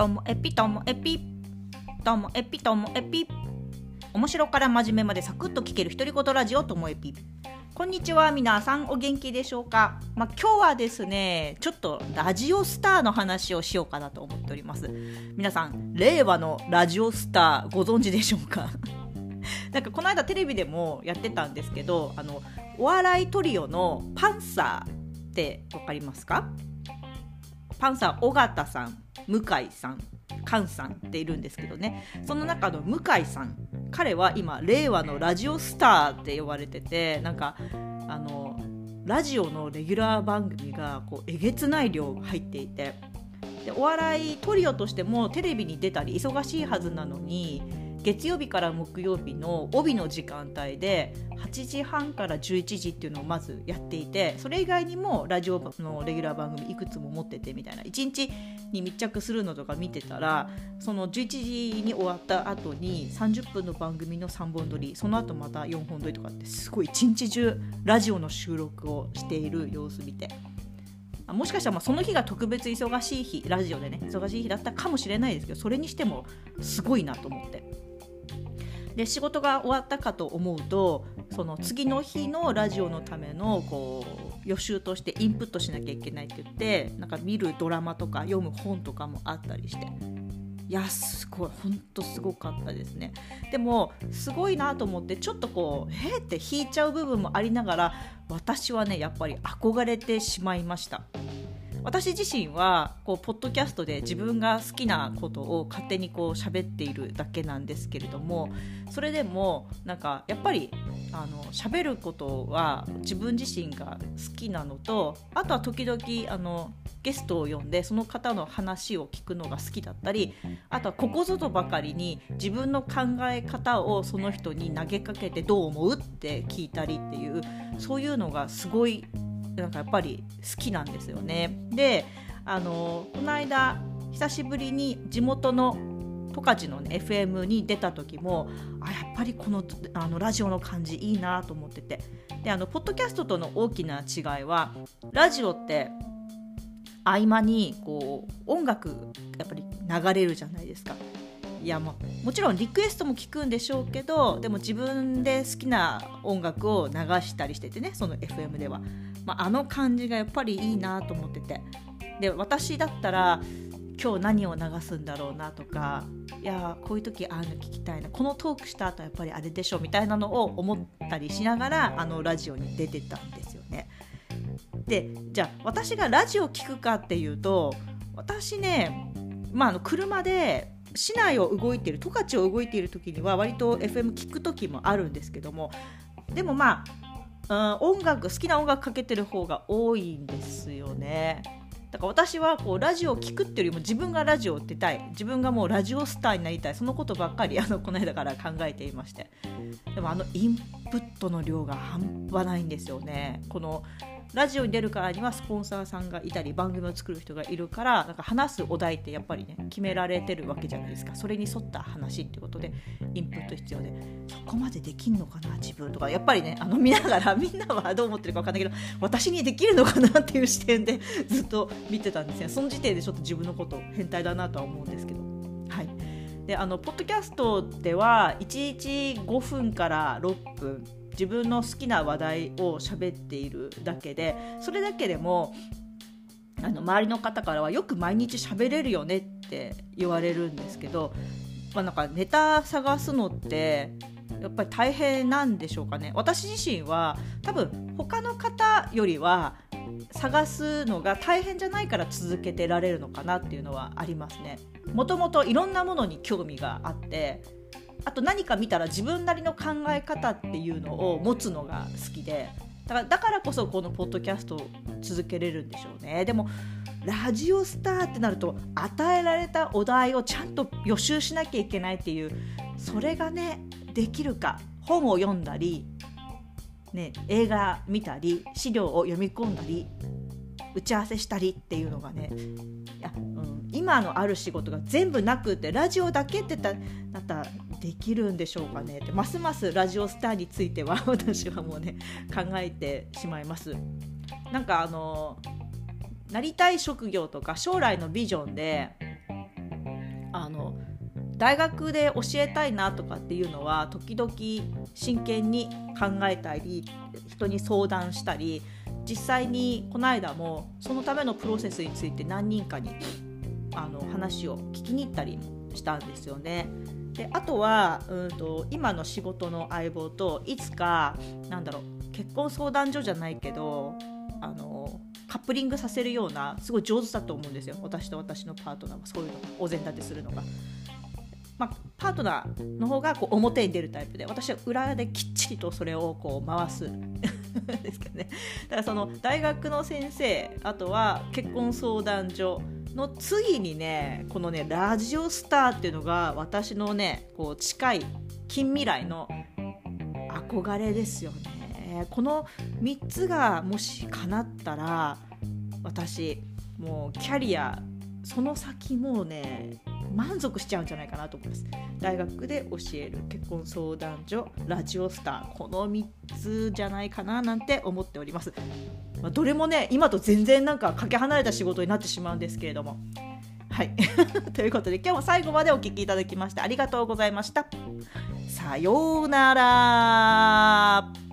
ともエピともエピともエピともエピ。面白から真面目までサクッと聞ける独り言ラジオともエピ。こんにちは皆さんお元気でしょうか、まあ、今日はですねちょっとラジオスターの話をしようかなと思っております。皆さん令和のラジオスターご存知でしょうか？なんかこの間テレビでもやってたんですけどあのお笑いトリオのパンサーって分かりますか？パンサー尾形さん向井さん菅さんっているんですけどね。その中の向井さん彼は今令和のラジオスターって呼ばれててなんかあのラジオのレギュラー番組がこうえげつない量入っていて。でお笑いトリオとしてもテレビに出たり忙しいはずなのに月曜日から木曜日の帯の時間帯で8時半から11時っていうのをまずやっていてそれ以外にもラジオのレギュラー番組いくつも持っててみたいな。1日に密着するのとか見てたらその11時に終わった後に30分の番組の3本撮り。その後また4本撮りとかってすごい一日中ラジオの収録をしている様子見て。もしかしたらまその日が特別忙しい日ラジオでね忙しい日だったかもしれないですけどそれにしてもすごいなと思って。で仕事が終わったかと思うとその次の日のラジオのためのこう予習としてインプットしなきゃいけないって言ってなんか見るドラマとか読む本とかもあったりしていやすごい本当すごかったですね。でもすごいなと思ってちょっとこうへーって引いちゃう部分もありながら私はねやっぱり憧れてしまいました。私自身はこうポッドキャストで自分が好きなことを勝手にこう喋っているだけなんですけれどもそれでもなんかやっぱりあの喋ることは自分自身が好きなのとあとは時々あのゲストを呼んでその方の話を聞くのが好きだったりあとはここぞとばかりに自分の考え方をその人に投げかけてどう思うって聞いたりっていうそういうのがすごいなんかやっぱり好きなんですよね。であのこの間久しぶりに地元の十勝の、ね、FM に出た時もあやっぱりこのあのラジオの感じいいなと思っててであのポッドキャストとの大きな違いはラジオって合間にこう音楽やっぱり流れるじゃないですか。いやももちろんリクエストも聞くんでしょうけどでも自分で好きな音楽を流したりしててねその FM では。まあ、あの感じがやっぱりいいなと思っててで私だったら今日何を流すんだろうなとかいやこういう時ああいうの聞きたいなこのトークした後やっぱりあれでしょみたいなのを思ったりしながらあのラジオに出てたんですよね。でじゃあ私がラジオ聞くかっていうと私ね、まあ、あの車で市内を動いている十勝を動いている時には割と FM 聞く時もあるんですけどもでもまあうん、音楽好きな音楽かけてる方が多いんですよね。だから私はこうラジオを聴くっていうよりも自分がラジオを出たい自分がもうラジオスターになりたいそのことばっかりあのこの間から考えていましてでもあのインプットの量が半端ないんですよねこのラジオに出るからにはスポンサーさんがいたり番組を作る人がいるからなんか話すお題ってやっぱりね決められてるわけじゃないですか。それに沿った話っていうことでインプット必要で。そこまでできんのかな自分とか。やっぱりねあの見ながらみんなはどう思ってるか分かんないけど私にできるのかなっていう視点でずっと見てたんですね。その時点でちょっと自分のこと変態だなとは思うんですけど。はい。であのポッドキャストでは1日5分から6分自分の好きな話題を喋っているだけでそれだけでもあの周りの方からはよく毎日喋れるよねって言われるんですけど、まあ、なんかネタ探すのってやっぱり大変なんでしょうかね私自身は多分他の方よりは探すのが大変じゃないから続けてられるのかなっていうのはありますね。もともといろんなものに興味があってあと何か見たら自分なりの考え方っていうのを持つのが好きでだからだからこそこのポッドキャストを続けれるんでしょうね。でもラジオスターってなると与えられたお題をちゃんと予習しなきゃいけないっていうそれがねできるか本を読んだり、ね、映画見たり資料を読み込んだり打ち合わせしたりっていうのがねいや、うん、今のある仕事が全部なくってラジオだけってだったらできるんでしょうかね？ってますますラジオスターについては私はもうね考えてしまいます。なんかあのなりたい職業とか将来のビジョンで大学で教えたいなとかっていうのは時々真剣に考えたり人に相談したり実際にこの間もそのためのプロセスについて何人かにあの話を聞きに行ったりもしたんですよね。であとはうんと今の仕事の相棒といつかなんだろう結婚相談所じゃないけどあのカップリングさせるようなすごい上手だと思うんですよ私と私のパートナーはそういうのお膳立てするのが。まあ、パートナーの方がこう表に出るタイプで私は裏できっちりとそれをこう回す ですけどねだからその大学の先生あとは結婚相談所の次にねこのねラジオスターっていうのが私のねこう近い近未来の憧れですよね。この3つがもし叶ったら私もうキャリアその先もうね満足しちゃうんじゃないかなと思います。大学で教える結婚相談所ラジオスターこの3つじゃないかななんて思っております、まあ、どれもね今と全然なんかかけ離れた仕事になってしまうんですけれども。はい。ということで今日も最後までお聴きいただきましてありがとうございました。さようなら。